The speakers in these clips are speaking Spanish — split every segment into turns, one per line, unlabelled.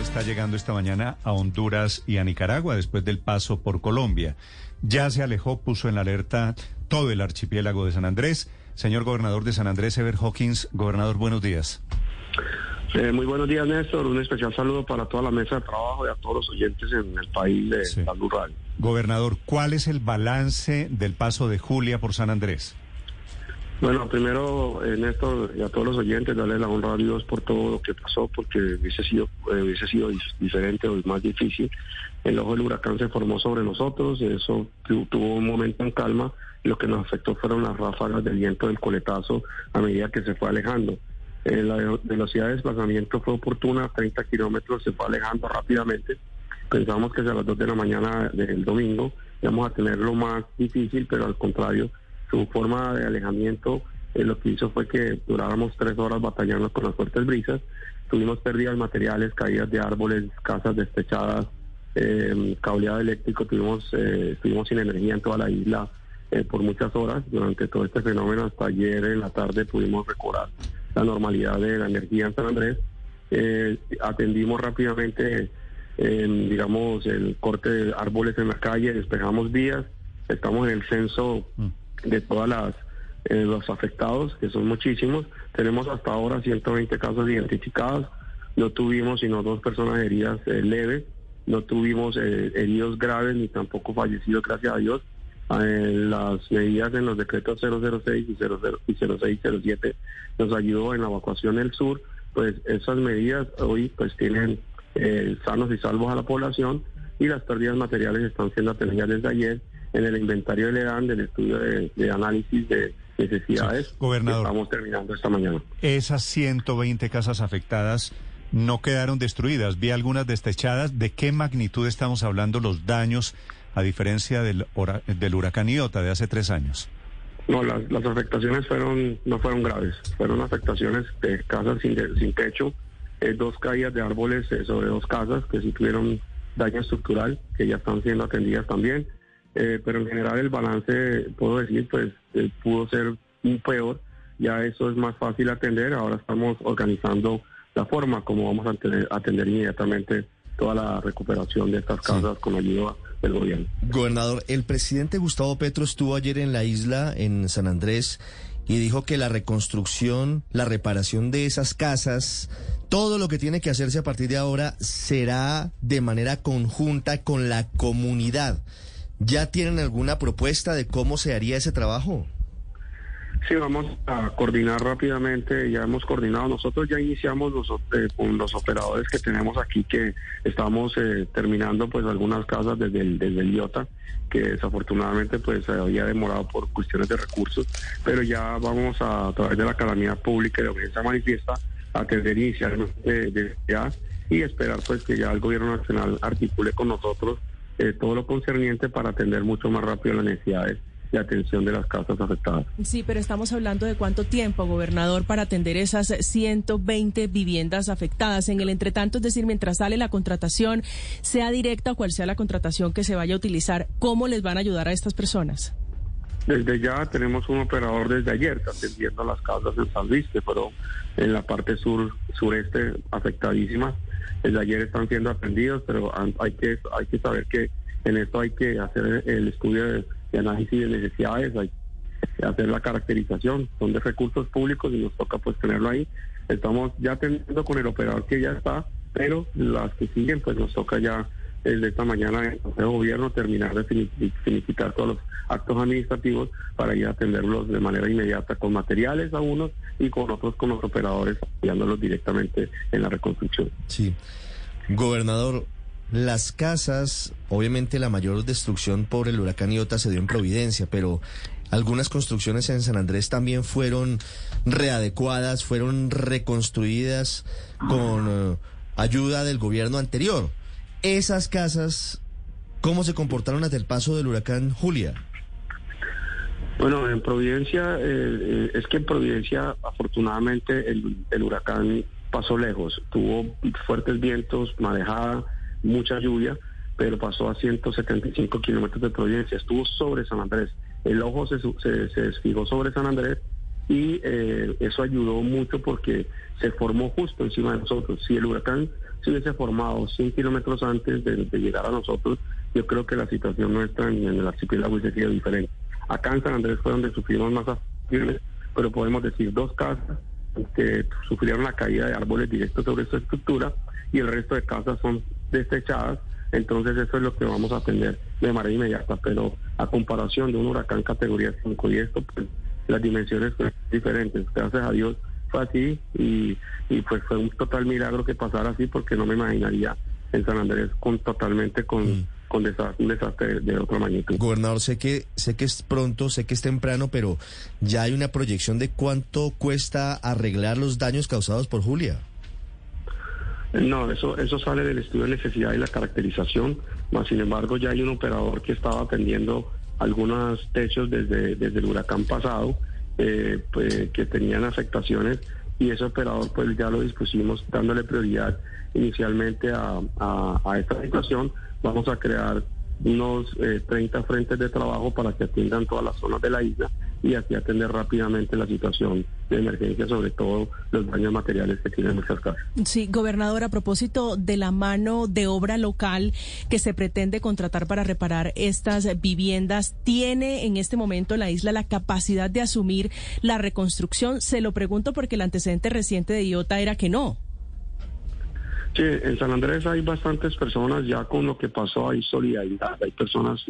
está llegando esta mañana a Honduras y a Nicaragua después del paso por Colombia. Ya se alejó, puso en alerta todo el archipiélago de San Andrés. Señor gobernador de San Andrés, Ever Hawkins, gobernador, buenos días.
Eh, muy buenos días, Néstor. Un especial saludo para toda la mesa de trabajo y a todos los oyentes en el país de la rural.
Gobernador, ¿cuál es el balance del paso de Julia por San Andrés?
Bueno, primero, en esto y a todos los oyentes, darle la honra a Dios por todo lo que pasó, porque hubiese sido, eh, hubiese sido diferente o más difícil. El ojo del huracán se formó sobre nosotros, eso tuvo un momento en calma, lo que nos afectó fueron las ráfagas del viento del coletazo a medida que se fue alejando. Eh, la velocidad de desplazamiento fue oportuna, 30 kilómetros, se fue alejando rápidamente. Pensamos que a las 2 de la mañana del domingo íbamos a tener lo más difícil, pero al contrario, su forma de alejamiento eh, lo que hizo fue que duráramos tres horas batallando con las fuertes brisas. Tuvimos pérdidas materiales, caídas de árboles, casas despechadas, eh, cableado eléctrico, tuvimos, eh, estuvimos sin energía en toda la isla eh, por muchas horas. Durante todo este fenómeno, hasta ayer en la tarde pudimos recobrar la normalidad de la energía en San Andrés. atendimos rápidamente, digamos, el corte de árboles en la calle, despejamos vías, estamos en el censo. Mm de todas las eh, los afectados, que son muchísimos. Tenemos hasta ahora 120 casos identificados. No tuvimos sino dos personas heridas eh, leves. No tuvimos eh, heridos graves ni tampoco fallecidos, gracias a Dios. las medidas en los decretos 006 y, 00, y 0607 nos ayudó en la evacuación del sur. Pues esas medidas hoy pues tienen sanos y salvos a la población y las pérdidas materiales están siendo atendidas desde ayer en el inventario del EDAN, del estudio de, análisis de necesidades.
Gobernador.
estamos terminando esta mañana.
Esas 120 casas afectadas no quedaron destruidas. Vi algunas destechadas. ¿De qué magnitud estamos hablando los daños a diferencia del, del huracán Iota de hace tres años?
No, las, afectaciones fueron no fueron graves. Fueron afectaciones de casas sin, sin techo, eh, dos caídas de árboles eh, sobre dos casas que sí tuvieron daño estructural, que ya están siendo atendidas también eh, pero en general el balance, puedo decir, pues eh, pudo ser un peor, ya eso es más fácil atender, ahora estamos organizando la forma como vamos a atender, inmediatamente toda la recuperación de estas casas con ayuda del gobierno.
Gobernador, el presidente Gustavo Petro estuvo ayer en la isla, en San Andrés, y dijo que la reconstrucción, la reparación de esas casas, todo lo que tiene que hacerse a partir de ahora será de manera conjunta con la comunidad. ¿Ya tienen alguna propuesta de cómo se haría ese trabajo?
Sí, vamos a coordinar rápidamente, ya hemos coordinado, nosotros ya iniciamos eh, con los operadores que tenemos aquí, que estamos eh, terminando pues algunas casas desde el, IOTA, que desafortunadamente pues se había demorado por cuestiones de recursos, pero ya vamos a, través de la calamidad pública y de urgencia manifiesta a atender inicialmente desde ya y esperar pues que ya el gobierno nacional articule con nosotros eh, todo lo concerniente para atender mucho más rápido las necesidades de atención de las casas afectadas.
Sí, pero estamos hablando de cuánto tiempo, gobernador, para atender esas 120 viviendas afectadas. En el entretanto, es decir, mientras sale la contratación, sea directa o cual sea la contratación que se vaya a utilizar, ¿cómo les van a ayudar a estas personas?
Desde ya tenemos un operador desde ayer atendiendo las casas en San Luis, que fueron en la parte sur sureste afectadísimas desde ayer están siendo atendidos, pero hay que, hay que saber que en esto hay que hacer el estudio de, análisis de necesidades, hay que hacer la caracterización, son de recursos públicos y nos toca pues tenerlo ahí. Estamos ya teniendo con el operador que ya está, pero las que siguen pues nos toca ya desde esta mañana en el Consejo de Gobierno terminar de finiquitar todos los actos administrativos para ir a atenderlos de manera inmediata con materiales a unos y con otros con los operadores apoyándolos directamente en la reconstrucción.
Sí. Gobernador, las casas, obviamente la mayor destrucción por el huracán Iota se dio en Providencia, pero algunas construcciones en San Andrés también fueron readecuadas, fueron reconstruidas con eh, ayuda del gobierno anterior. Esas casas, ¿cómo se comportaron ante el paso del huracán Julia?
Bueno, en Providencia, eh, eh, es que en Providencia afortunadamente el, huracán pasó lejos, tuvo fuertes vientos, marejada, mucha lluvia, pero pasó a 175 kilómetros de Providencia, estuvo sobre San Andrés, el ojo se, se, desfigó sobre San Andrés y eh, eso ayudó mucho porque se formó justo encima de nosotros. Si el huracán se hubiese formado 100 kilómetros antes de, llegar a nosotros, yo creo que la situación nuestra en, el archipiélago hubiese sido diferente. Acá en San Andrés fue donde sufrimos más afectaciones, pero podemos decir dos casas que sufrieron la caída de árboles directos sobre esta estructura y el resto de casas son desechadas. Entonces eso es lo que vamos a atender de manera inmediata, pero a comparación de un huracán categoría 5 y esto, pues las dimensiones son diferentes. Gracias a Dios fue así y, pues fue un total milagro que pasara así porque no me imaginaría en San Andrés con totalmente con... Mm. con un desastre de otra magnitud.
Gobernador, sé que sé que es pronto, sé que es temprano, pero ya hay una proyección de cuánto cuesta arreglar los daños causados por Julia.
No, eso eso sale del estudio de necesidad y la caracterización, más sin embargo ya hay un operador que estaba atendiendo algunos techos desde, desde el huracán pasado eh, pues, que tenían afectaciones y ese operador pues ya lo dispusimos dándole prioridad inicialmente a, esta situación. Vamos a crear unos 30 eh, frentes de trabajo para que atiendan todas las zonas de la isla y así atender rápidamente la situación de emergencia, sobre todo los daños materiales que tienen muchas casas.
Sí, gobernador, a propósito de la mano de obra local que se pretende contratar para reparar estas viviendas, ¿tiene en este momento la isla la capacidad de asumir la reconstrucción? Se lo pregunto porque el antecedente reciente de IOTA era que no.
Sí, en San Andrés hay bastantes personas, ya con lo que pasó hay solidaridad, hay personas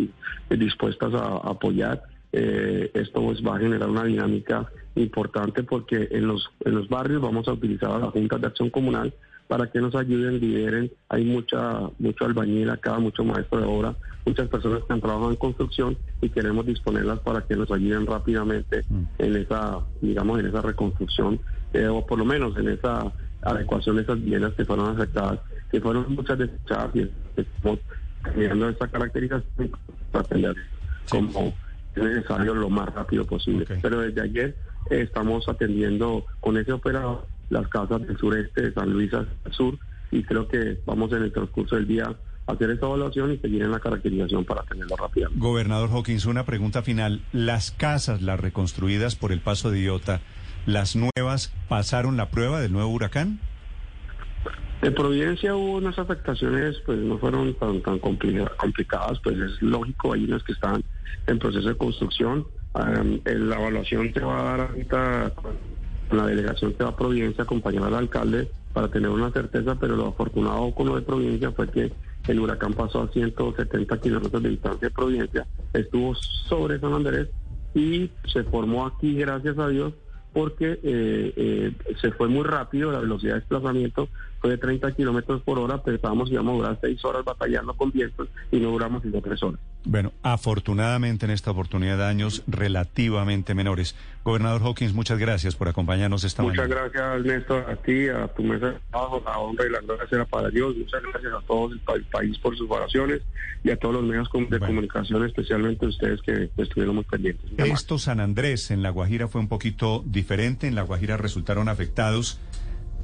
dispuestas a, apoyar. Eh, esto pues va a generar una dinámica importante porque en los, en los barrios vamos a utilizar a las juntas de acción comunal para que nos ayuden, lideren. Hay mucha mucho albañil acá, mucho maestro de obra, muchas personas que han trabajado en construcción y queremos disponerlas para que nos ayuden rápidamente mm. en esa, digamos, en esa reconstrucción, eh, o por lo menos en esa adecuación de esas viviendas que fueron afectadas, que fueron muchas desechadas y estamos cambiando esa caracterización para atender como necesario lo más rápido posible. Pero desde ayer eh, estamos atendiendo con ese operador las casas del sureste de San Luis al sur y creo que vamos en el transcurso del día a hacer esta evaluación y seguir en la caracterización para tenerlo rápidamente.
Gobernador Hawkins, una pregunta final. Las casas, las reconstruidas por el paso de Iota, ¿Las nuevas pasaron la prueba del nuevo huracán?
En Providencia hubo unas afectaciones, pues no fueron tan, tan complicadas, pues es lógico, hay unas que están en proceso de construcción. la evaluación se va a dar ahorita la delegación que va a Providencia acompañar al alcalde para tener una certeza, pero lo afortunado con lo de Providencia fue que el huracán pasó a 170 kilómetros de distancia de Providencia, estuvo sobre San Andrés y se formó aquí, gracias a Dios, porque eh, eh, se fue muy rápido, la velocidad de desplazamiento fue de 30 kilómetros por hora, pensábamos que íbamos a durar seis horas batallando con vientos y no duramos sino tres horas.
Bueno, afortunadamente en esta oportunidad de años relativamente menores. Gobernador Hawkins, muchas gracias por acompañarnos esta
muchas mañana. Muchas gracias, Néstor, a ti, a tu mesa de trabajo, a honra y la gloria será para Dios. Muchas gracias a todo el, país por sus oraciones y a todos los medios de comunicación, especialmente ustedes que estuvieron muy pendientes.
Esto San Andrés en La Guajira fue un poquito diferente. En La Guajira resultaron afectados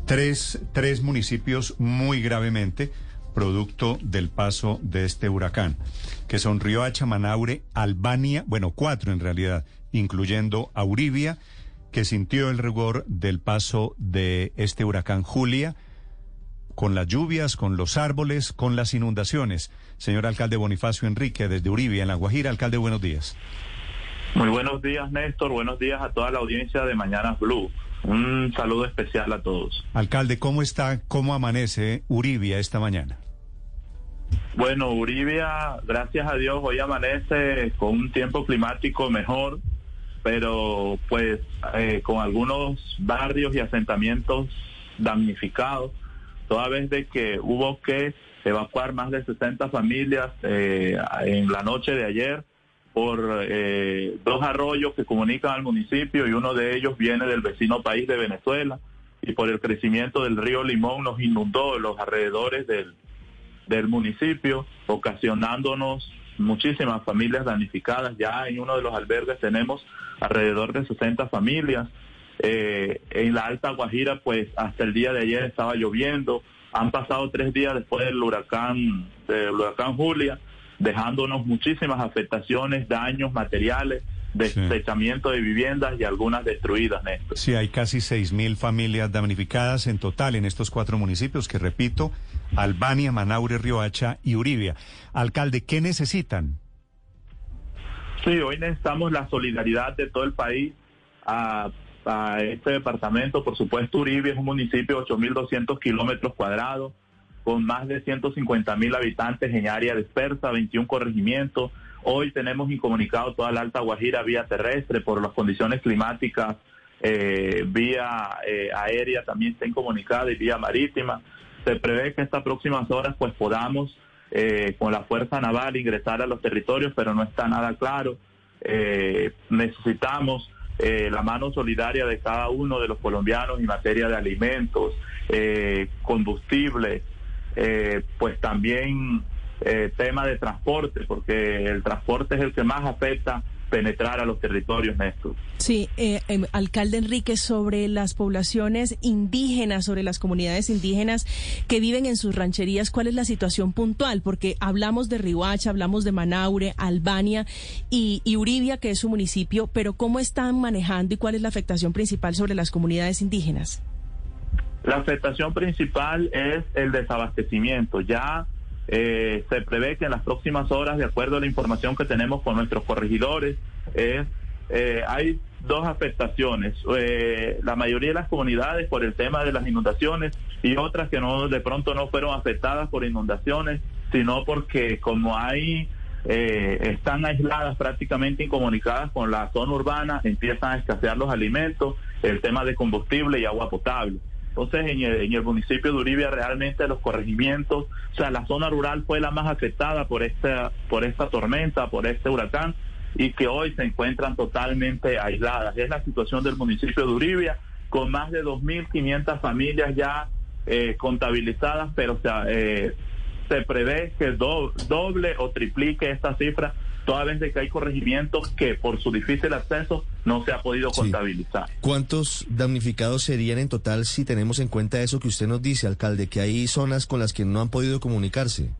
tres, tres municipios muy gravemente producto del paso de este huracán, que son Riohacha, Manaure, Albania, bueno, cuatro en realidad, incluyendo Auribia, que sintió el rigor del paso de este huracán Julia, con las lluvias, con los árboles, con las inundaciones. Señor alcalde Bonifacio Enrique, desde Uribia, en La Guajira, alcalde, buenos días.
Muy buenos días, Néstor. Buenos días a toda la audiencia de Mañanas Blue. Un saludo especial a todos.
Alcalde, ¿cómo está, cómo amanece Uribia esta mañana?
Bueno, Uribia, gracias a Dios, hoy amanece con un tiempo climático mejor, pero pues eh, con algunos barrios y asentamientos damnificados, toda vez de que hubo que evacuar más de 60 familias eh, en la noche de ayer por eh, dos arroyos que comunican al municipio y uno de ellos viene del vecino país de Venezuela y por el crecimiento del río Limón nos inundó los alrededores del, del municipio, ocasionándonos muchísimas familias damnificadas. Ya en uno de los albergues tenemos alrededor de 60 familias. Eh, en la Alta Guajira, pues hasta el día de ayer estaba lloviendo. Han pasado tres días después del huracán, del huracán Julia dejándonos muchísimas afectaciones, daños materiales. desechamiento de viviendas y algunas destruidas, Néstor.
Sí, hay casi 6.000 familias damnificadas en total en estos cuatro municipios que, repito, Albania, Manaure, Riohacha y Uribia. Alcalde, ¿qué necesitan?
Sí, hoy necesitamos la solidaridad de todo el país a, este departamento. Por supuesto, Uribia es un municipio de 8.200 kilómetros cuadrados, con más de 150.000 habitantes en área dispersa, 21 corregimientos. Hoy tenemos incomunicado toda la Alta Guajira vía terrestre por las condiciones climáticas, eh, vía eh, aérea también está incomunicada y vía marítima. Se prevé que estas próximas horas pues podamos eh, con la Fuerza Naval ingresar a los territorios, pero no está nada claro. Eh, necesitamos eh, la mano solidaria de cada uno de los colombianos en materia de alimentos, combustible, pues también tema de transporte, porque el transporte es el que más afecta penetrar a los territorios, Néstor.
Sí, eh, em, alcalde Enrique, sobre las poblaciones indígenas, sobre las comunidades indígenas que viven en sus rancherías, ¿cuál es la situación puntual? Porque hablamos de Rihuacha, hablamos de Manaure, Albania y, y Uribia, que es su municipio, pero ¿cómo están manejando y cuál es la afectación principal sobre las comunidades indígenas?
La afectación principal es el desabastecimiento. Ya eh, se prevé que en las próximas horas, de acuerdo a la información que tenemos con nuestros corregidores, eh, hay dos afectaciones. Eh, la mayoría de las comunidades por el tema de las inundaciones y otras que no de pronto no fueron afectadas por inundaciones, sino porque como hay están aisladas, prácticamente incomunicadas con la zona urbana, empiezan a escasear los alimentos, el tema de combustible y agua potable. Entonces, en el, municipio de Uribia, realmente los corregimientos, o sea, la zona rural fue la más afectada por esta, por esta tormenta, por este huracán, y que hoy se encuentran totalmente aisladas. Es la situación del municipio de Uribia, con más de 2.500 familias ya eh, contabilizadas, pero eh, se prevé que doble o triplique esta cifra toda vez de que hay corregimientos que por su difícil acceso no se ha podido contabilizar.
¿Cuántos damnificados serían en total si tenemos en cuenta eso que usted nos dice, alcalde, que hay zonas con las que no han podido comunicarse?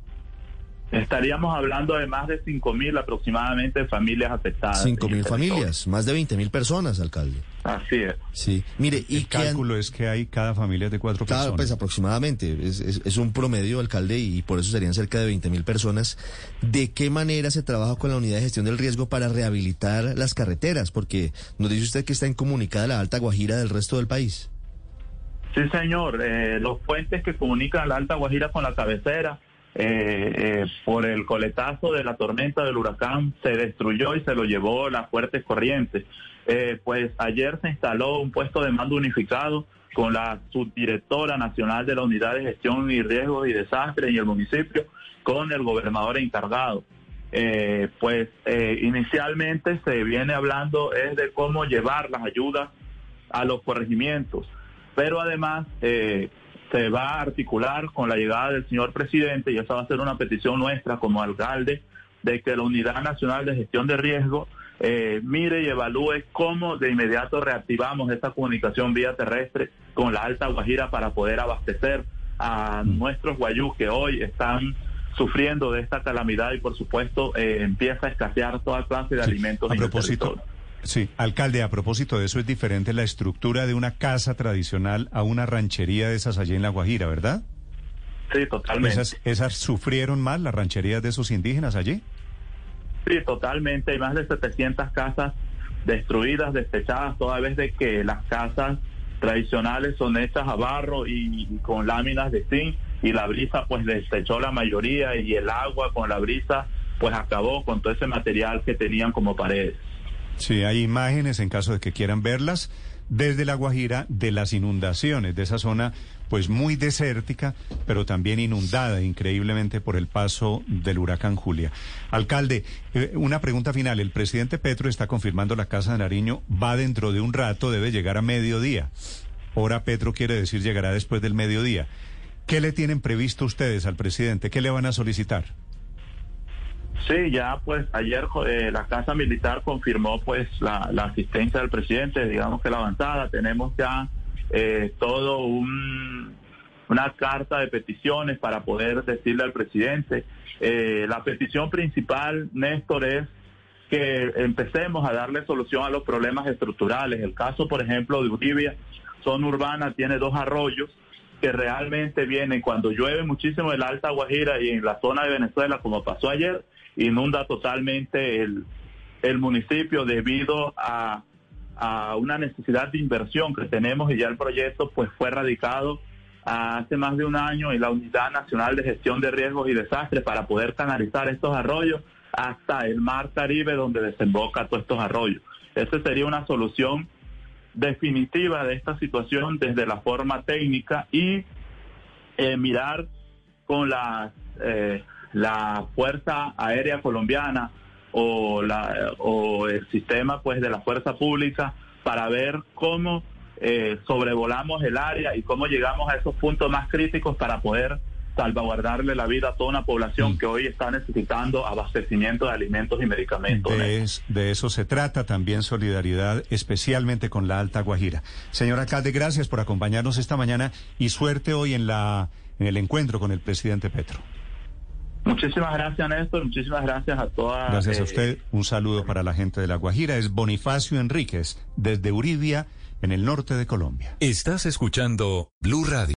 Estaríamos hablando de más de 5.000 aproximadamente familias afectadas.
5.000 familias, más de 20.000 personas, alcalde.
Así es.
Sí, mire,
y el cálculo es que hay cada familia de cuatro cada, personas.
Pues aproximadamente, es, es, un promedio, alcalde, y por eso serían cerca de 20.000 personas. ¿De qué manera se trabaja con la unidad de gestión del riesgo para rehabilitar las carreteras? Porque nos dice usted que está incomunicada la Alta Guajira del resto del país.
Sí, señor. Eh, los puentes que comunican la Alta Guajira con la cabecera eh, eh, por el coletazo de la tormenta del huracán se destruyó y se lo llevó las fuertes corrientes. Eh, pues ayer se instaló un puesto de mando unificado con la subdirectora nacional de la Unidad de Gestión y Riesgos y Desastres en el municipio, con el gobernador encargado. Pues inicialmente se viene hablando es de cómo llevar las ayudas a los corregimientos, pero además se va a articular con la llegada del señor presidente y esa va a ser una petición nuestra como alcalde de que la Unidad Nacional de Gestión de Riesgo eh, mire y evalúe cómo de inmediato reactivamos esta comunicación vía terrestre con la Alta Guajira para poder abastecer a mm. nuestros guayús que hoy están sufriendo de esta calamidad y por supuesto eh, empieza a escasear toda clase de alimentos.
A propósito, Sí, alcalde, a propósito de eso, es diferente la estructura de una casa tradicional a una ranchería de esas allí en La Guajira, ¿verdad?
Sí, totalmente.
¿Esas, sufrieron más las rancherías de esos indígenas allí?
Sí, totalmente. Hay más de 700 casas destruidas, desechadas, toda vez de que las casas tradicionales son hechas a barro y, y con láminas de zinc y la brisa pues desechó la mayoría y el agua con la brisa pues acabó con todo ese material que tenían como paredes.
Sí, hay imágenes en caso de que quieran verlas desde La Guajira de las inundaciones de esa zona pues muy desértica, pero también inundada increíblemente por el paso del huracán Julia. Alcalde, eh, una pregunta final. El presidente Petro está confirmando la Casa de Nariño, va dentro de un rato, debe llegar a mediodía. Ahora Petro quiere decir llegará después del mediodía. ¿Qué le tienen previsto ustedes al presidente? ¿Qué le van a solicitar?
Sí, ya pues ayer eh, la Casa Militar confirmó pues la, asistencia del presidente, digamos que la avanzada, tenemos ya eh, todo un, una carta de peticiones para poder decirle al presidente. Eh, la petición principal, Néstor, es que empecemos a darle solución a los problemas estructurales. El caso, por ejemplo, de Uribia, zona urbana, tiene dos arroyos que realmente vienen cuando llueve muchísimo el Alta Guajira y en la zona de Venezuela, como pasó ayer, inunda totalmente el, el municipio debido a, a una necesidad de inversión que tenemos y ya el proyecto pues fue radicado hace más de un año en la Unidad Nacional de Gestión de Riesgos y Desastres para poder canalizar estos arroyos hasta el mar Caribe donde desemboca todos estos arroyos. Esa sería una solución definitiva de esta situación desde la forma técnica y eh, mirar con la, eh, la Fuerza Aérea Colombiana o, la, o el sistema pues de la Fuerza Pública para ver cómo eh, sobrevolamos el área y cómo llegamos a esos puntos más críticos para poder salvaguardarle la vida a toda una población mm. que hoy está necesitando abastecimiento de alimentos y medicamentos.
De, eso se trata, también solidaridad, especialmente con la Alta Guajira. Señor alcalde, gracias por acompañarnos esta mañana y suerte hoy en, la, en el encuentro con el presidente Petro.
Muchísimas gracias, Néstor. Muchísimas gracias a todas.
Gracias a eh, usted. Un saludo para la gente de La Guajira. Es Bonifacio Enríquez, desde Uribia, en el norte de Colombia.
Estás escuchando Blue Radio.